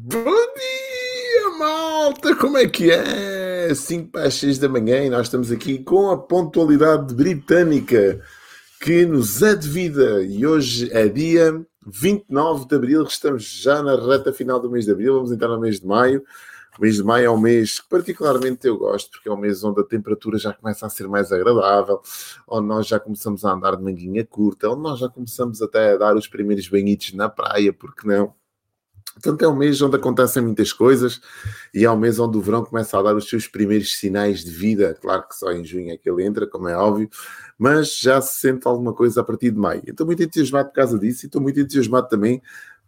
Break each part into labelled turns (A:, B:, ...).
A: Bom dia, malta! Como é que é? 5 para as 6 da manhã e nós estamos aqui com a pontualidade britânica que nos é devida. E hoje é dia 29 de abril, estamos já na reta final do mês de abril, vamos entrar no mês de maio. O mês de maio é um mês que particularmente eu gosto, porque é um mês onde a temperatura já começa a ser mais agradável, onde nós já começamos a andar de manguinha curta, onde nós já começamos até a dar os primeiros banhitos na praia, porque não? Portanto, é um mês onde acontecem muitas coisas e é um mês onde o verão começa a dar os seus primeiros sinais de vida. Claro que só em junho é que ele entra, como é óbvio, mas já se sente alguma coisa a partir de maio. Estou muito entusiasmado por causa disso e estou muito entusiasmado também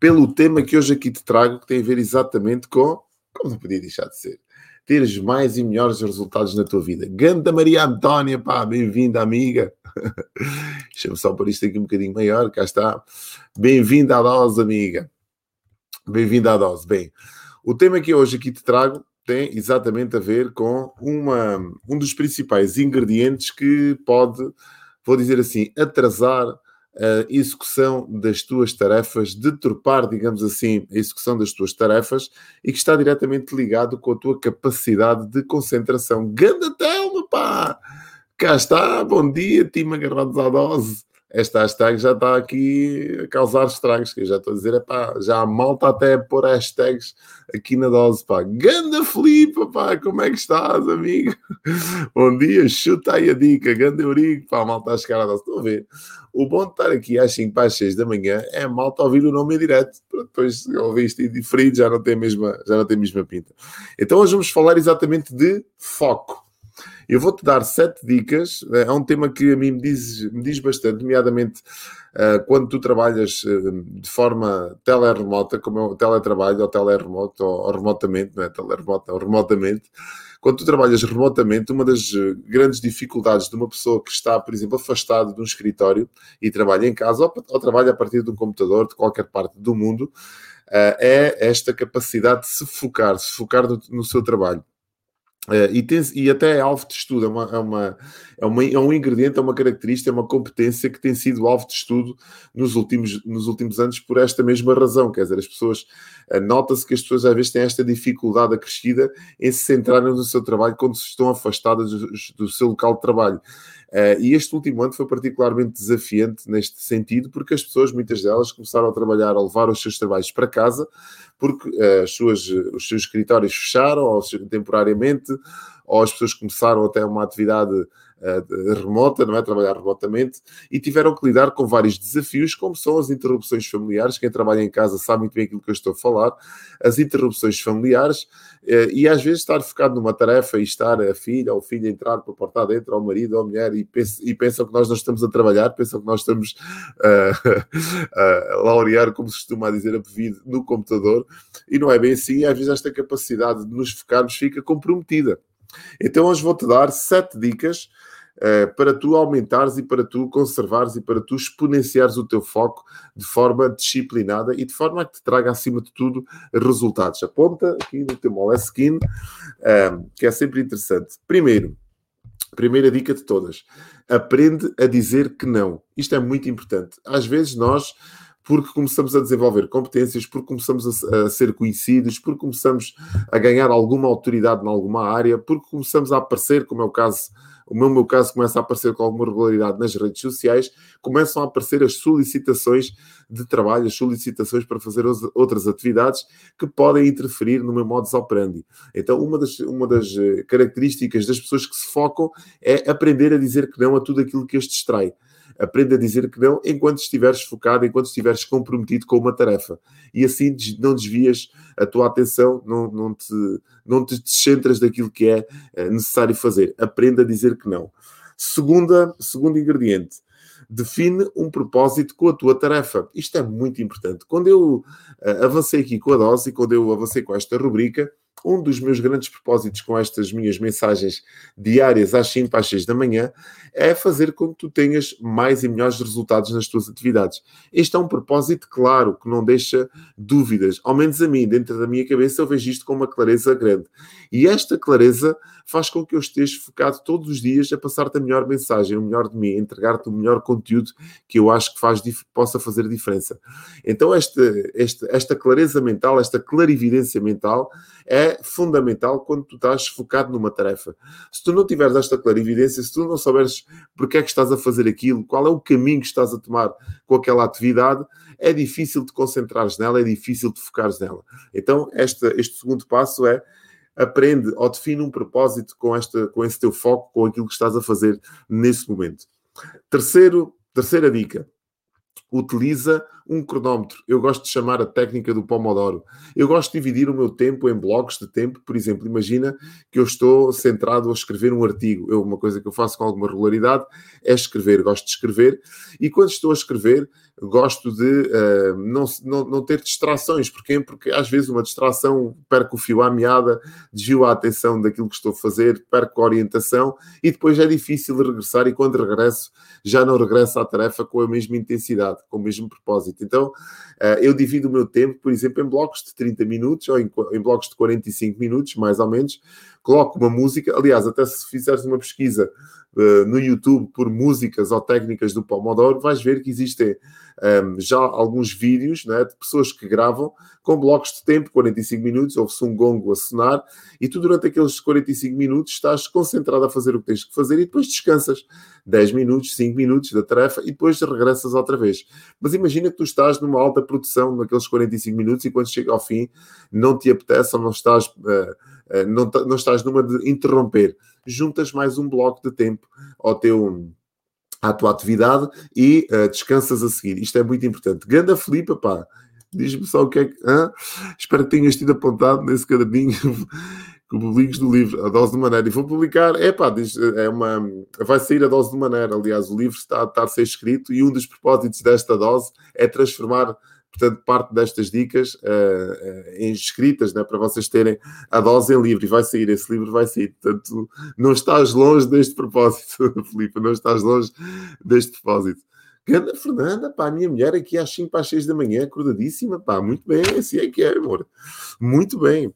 A: pelo tema que hoje aqui te trago, que tem a ver exatamente com. Como não podia deixar de ser? Teres mais e melhores resultados na tua vida. Ganda Maria Antónia, pá, bem-vinda, amiga. Deixa-me só por isto aqui um bocadinho maior, cá está. Bem-vinda à dose, amiga. Bem-vindo à dose. Bem, o tema que hoje aqui te trago tem exatamente a ver com uma, um dos principais ingredientes que pode, vou dizer assim, atrasar a execução das tuas tarefas, deturpar, digamos assim, a execução das tuas tarefas e que está diretamente ligado com a tua capacidade de concentração. Ganda Telma, pá! Cá está, bom dia, time agarrados à dose esta hashtag já está aqui a causar estragos, que eu já estou a dizer, é pá, já a malta até a pôr hashtags aqui na dose, pá. Ganda Filipe, pá, como é que estás, amigo? Bom dia, chuta aí a dica, ganda Eurico, pá, a malta a chegar à dose, estão a ver? O bom de estar aqui às 5 para as 6 da manhã é a malta ouvir o nome em direto, depois ouviste e diferido, já não tem a mesma, já não tem a mesma pinta. Então hoje vamos falar exatamente de foco. Eu vou-te dar sete dicas. É um tema que a mim me diz, me diz bastante, nomeadamente uh, quando tu trabalhas uh, de forma teleremota, como é o teletrabalho ou teleremoto, ou, ou remotamente, não é teleremoto, ou remotamente. Quando tu trabalhas remotamente, uma das grandes dificuldades de uma pessoa que está, por exemplo, afastada de um escritório e trabalha em casa ou, ou trabalha a partir de um computador de qualquer parte do mundo, uh, é esta capacidade de se focar, se focar no, no seu trabalho. Uh, e, tem, e, até é alvo de estudo, é, uma, é, uma, é, uma, é, um ingrediente, é uma característica, é uma competência que tem sido alvo de estudo nos últimos, nos últimos anos por esta mesma razão. Quer dizer, as pessoas, uh, nota-se que as pessoas às vezes têm esta dificuldade acrescida em se centrarem no seu trabalho quando se estão afastadas do, do seu local de trabalho. Uh, e este último ano foi particularmente desafiante neste sentido, porque as pessoas, muitas delas, começaram a trabalhar, a levar os seus trabalhos para casa, porque uh, as suas, os seus escritórios fecharam ou, temporariamente, ou as pessoas começaram até uma atividade uh, remota, não é? Trabalhar remotamente, e tiveram que lidar com vários desafios, como são as interrupções familiares. Quem trabalha em casa sabe muito bem aquilo que eu estou a falar, as interrupções familiares, uh, e às vezes estar focado numa tarefa e estar a filha ou o filho a entrar para a porta dentro, ou o marido ou a mulher, e, pensam, e pensam que nós não estamos a trabalhar, pensam que nós estamos uh, a laurear, como se costuma dizer, a pedir no computador, e não é bem assim, e às vezes esta capacidade de nos focarmos fica comprometida. Então hoje vou-te dar sete dicas uh, para tu aumentares e para tu conservares e para tu exponenciares o teu foco de forma disciplinada e de forma que te traga acima de tudo resultados. Aponta aqui no teu Moleskine, uh, que é sempre interessante. Primeiro, primeira dica de todas, aprende a dizer que não. Isto é muito importante. Às vezes nós porque começamos a desenvolver competências, porque começamos a, a, ser conhecidos, porque começamos a ganhar alguma autoridade em alguma área, porque começamos a aparecer, como é o caso, o meu, meu caso começa a aparecer com alguma regularidade nas redes sociais, começam a aparecer as solicitações de trabalho, as solicitações para fazer outras atividades que podem interferir no meu modus operandi. Então, uma das, uma das eh, características das pessoas que se focam é aprender a dizer que não a tudo aquilo que as distrai. Aprende a dizer que não enquanto estiveres focado, enquanto estiveres comprometido com uma tarefa. E assim não desvias a tua atenção, não, não, te, não te descentras daquilo que é eh, necessário fazer. Aprenda a dizer que não. Segunda, segundo ingrediente, define um propósito com a tua tarefa. Isto é muito importante. Quando eu uh, avancei aqui com a dose, quando eu avancei com esta rubrica, um dos meus grandes propósitos com estas minhas mensagens diárias às 5 às 6 da manhã é fazer com que tu tenhas mais e melhores resultados nas tuas atividades. Este é um propósito claro, que não deixa dúvidas. Ao menos a mim, dentro da minha cabeça, eu vejo isto com uma clareza grande. E esta clareza faz com que eu esteja focado todos os dias a passar-te a melhor mensagem, o melhor de mim, a entregar-te o melhor conteúdo que eu acho que faz, possa fazer diferença. Então, esta, esta, esta clareza mental, esta clarividência mental é fundamental quando tu estás focado numa tarefa. Se tu não tiveres esta clarividência, se tu não souberes porque é que estás a fazer aquilo, qual é o caminho que estás a tomar com aquela atividade, é difícil de concentrares nela, é difícil de focares nela. Então, esta, este segundo passo é aprende ou define um propósito com, esta, com esse teu foco, com aquilo que estás a fazer nesse momento. Terceiro, terceira dica. Utiliza um cronómetro. Eu gosto de chamar a técnica do Pomodoro. Eu gosto de dividir o meu tempo em blocos de tempo. Por exemplo, imagina que eu estou centrado a escrever um artigo. Eu, uma coisa que eu faço com alguma regularidade é escrever. Gosto de escrever. E quando estou a escrever, gosto de uh, não, não, não, ter distrações. Porquê? Porque às vezes uma distração perco o fio à meada, desvio a atenção daquilo que estou a fazer, perco a orientação e depois é difícil regressar. E quando regresso, já não regresso à tarefa com a mesma intensidade, com o mesmo propósito. Então, uh, eu divido o meu tempo, por exemplo, em blocos de 30 minutos ou em, em blocos de 45 minutos, mais ou menos. Coloco uma música. Aliás, até se fizeres uma pesquisa uh, no YouTube por músicas ou técnicas do Pomodoro, vais ver que existem um, já alguns vídeos né, de pessoas que gravam com blocos de tempo, 45 minutos, ouve-se um gongo a sonar, e tu durante aqueles 45 minutos estás concentrado a fazer o que tens que fazer e depois descansas 10 minutos, 5 minutos da tarefa e depois regressas outra vez. Mas imagina que tu estás numa alta produção naqueles 45 minutos e quando chega ao fim não te apetece ou não estás, uh, uh, não, não estás numa de interromper. Juntas mais um bloco de tempo ao teu à tua atividade e uh, descansas a seguir. Isto é muito importante. Ganda Felipe, pá, diz-me só o que é que. Hã? Espero que tenhas tido apontado nesse caderninho que publiques do livro, A Dose de Maneira. E vou publicar, é pá, diz, é uma, vai sair a Dose de Maneira. Aliás, o livro está, está a ser escrito e um dos propósitos desta dose é transformar portanto, parte destas dicas uh, uh, escritas né, para vocês terem a dose em livro e vai sair, esse livro vai sair. Portanto, não estás longe deste propósito, Filipe, não estás longe deste propósito. Ganda Fernanda, pá, a minha mulher aqui às 5 para as 6 da manhã, acordadíssima, pá, muito bem, assim é que é, amor. Muito bem.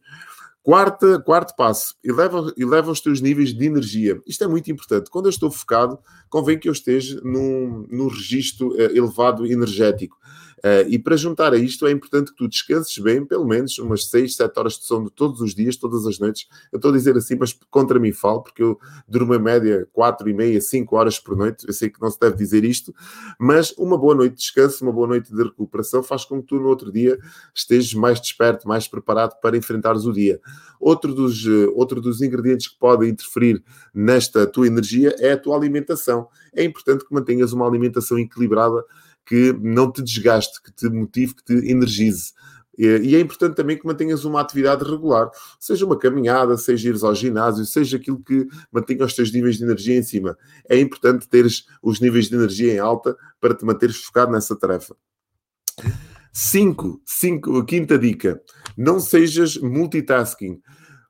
A: Quarta, quarto passo, eleva, eleva os teus níveis de energia. Isto é muito importante. Quando eu estou focado, convém que eu esteja num, num registro uh, elevado energético. Uh, e para juntar a isto, é importante que tu descanses bem, pelo menos umas 6, 7 horas de sono todos os dias, todas as noites. Eu estou a dizer assim, mas contra mim falo, porque eu durmo em média 4 e meia, 5 horas por noite. Eu sei que não se deve dizer isto, mas uma boa noite de descanso, uma boa noite de recuperação faz com que tu no outro dia estejas mais desperto, mais preparado para enfrentares o dia. Outro dos, uh, outro dos ingredientes que podem interferir nesta tua energia é a tua alimentação. É importante que mantenhas uma alimentação equilibrada que não te desgaste, que te motive, que te energize. E é importante também que mantenhas uma atividade regular, seja uma caminhada, seja ires ao ginásio, seja aquilo que mantenha os teus níveis de energia em cima. É importante teres os níveis de energia em alta para te manteres focado nessa tarefa. Cinco, cinco, quinta dica: não sejas multitasking.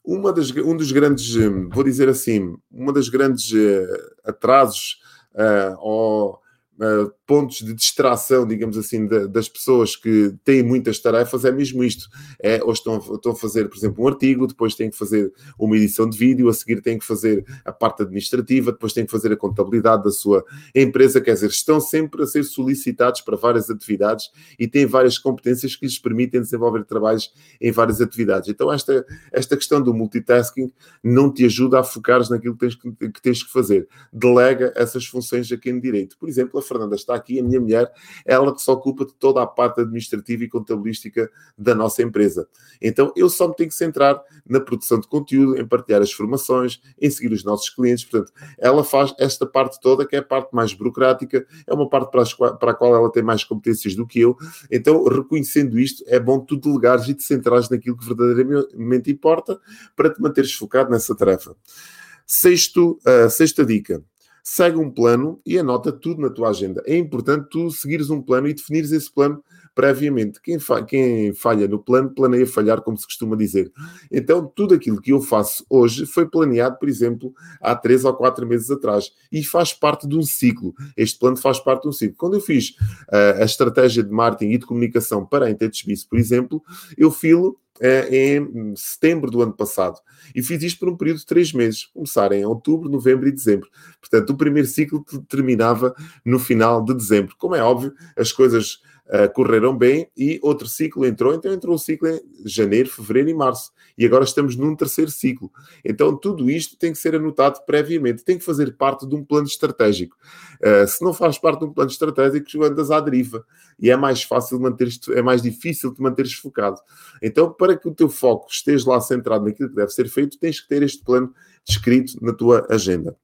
A: Uma das, um dos grandes, vou dizer assim, uma das grandes uh, atrasos uh, ou uh, pontos de distração, digamos assim, de, das pessoas que têm muitas tarefas é mesmo isto. É, ou estão, estão a fazer, por exemplo, um artigo, depois têm que fazer uma edição de vídeo, a seguir têm que fazer a parte administrativa, depois têm que fazer a contabilidade da sua empresa, quer dizer, estão sempre a ser solicitados para várias atividades e têm várias competências que lhes permitem desenvolver trabalhos em várias atividades. Então, esta, esta questão do multitasking não te ajuda a focares naquilo que tens que, que tens que fazer. Delega essas funções a quem direito. Por exemplo, a Fernanda está aqui, a minha mulher, ela que se ocupa de toda a parte administrativa e contabilística da nossa empresa. Então eu só me tenho que centrar na produção de conteúdo, em partilhar as formações, em seguir os nossos clientes. Portanto, ela faz esta parte toda, que é a parte mais burocrática, é uma parte para, as, para a qual ela tem mais competências do que eu. Então, reconhecendo isto, é bom tu delegares e te centrares naquilo que verdadeiramente importa para te manteres focado nessa tarefa. Sexto, uh, sexta dica segue um plano e anota tudo na tua agenda. É importante tu seguires um plano e definires esse plano previamente. Quem, fa quem falha no plano, planeia falhar, como se costuma dizer. Então, tudo aquilo que eu faço hoje foi planeado, por exemplo, há três ou quatro meses atrás e faz parte de um ciclo. Este plano faz parte de um ciclo. Quando eu fiz uh, a estratégia de marketing e de comunicação para a Intentesbice, por exemplo, eu filo em setembro do ano passado. E fiz isto por um período de três meses, começar em outubro, novembro e dezembro. Portanto, o primeiro ciclo terminava no final de dezembro. Como é óbvio, as coisas uh, correram bem e outro ciclo entrou, então entrou o ciclo em janeiro, fevereiro e março. E agora estamos num terceiro ciclo. Então tudo isto tem que ser anotado previamente, tem que fazer parte de um plano estratégico. Uh, se não faz parte de um plano estratégico, andas à deriva. E é mais fácil manter é mais difícil de manteres focado. Então, para que o teu foco esteja lá centrado naquilo que deve ser feito, tens que ter este plano descrito na tua agenda.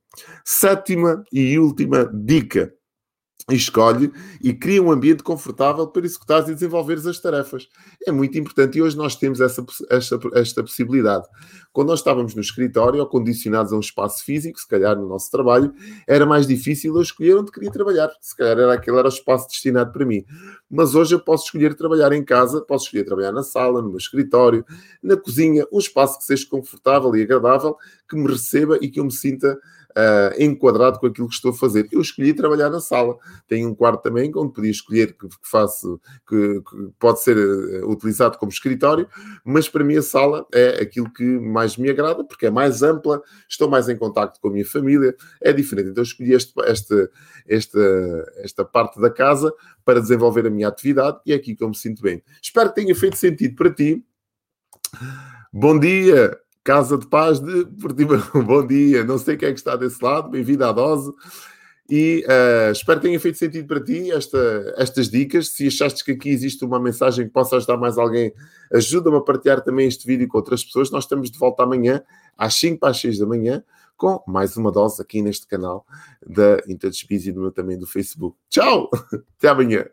A: Sétima e última dica escolhe e cria um ambiente confortável para executares e desenvolveres as tarefas. É muito importante e hoje nós temos essa, esta, esta possibilidade. Quando nós estávamos no escritório ou condicionados a um espaço físico, se calhar no nosso trabalho, era mais difícil eu escolher onde queria trabalhar. Se calhar era aquele era o espaço destinado para mim. Mas hoje eu posso escolher trabalhar em casa, posso escolher trabalhar na sala, no meu escritório, na cozinha, um espaço que seja confortável e agradável, que me receba e que eu me sinta uh, enquadrado com aquilo que estou a fazer. Eu escolhi trabalhar na sala. Tenho um quarto também onde podia escolher que, que faço, que, que, pode ser uh, utilizado como escritório, mas para mim a sala é aquilo que mais me agrada, porque é mais ampla, estou mais em contato com a minha família, é diferente. Então escolhi este, esta, esta, esta parte da casa para desenvolver a minha atividade e é aqui que eu me sinto bem. Espero que tenha feito sentido para ti. Bom dia, Casa de Paz de Portimão. Bom dia, não sei quem é que está desse lado, bem-vindo à dose. E uh, espero que tenha feito sentido para ti esta, estas dicas. Se achaste que aqui existe uma mensagem que possa ajudar mais alguém, ajuda-me a partilhar também este vídeo com outras pessoas. Nós estamos de volta amanhã, às 5 para as 6 da manhã, com mais uma dose aqui neste canal da Interdespis e do meu também do Facebook. Tchau! Até amanhã!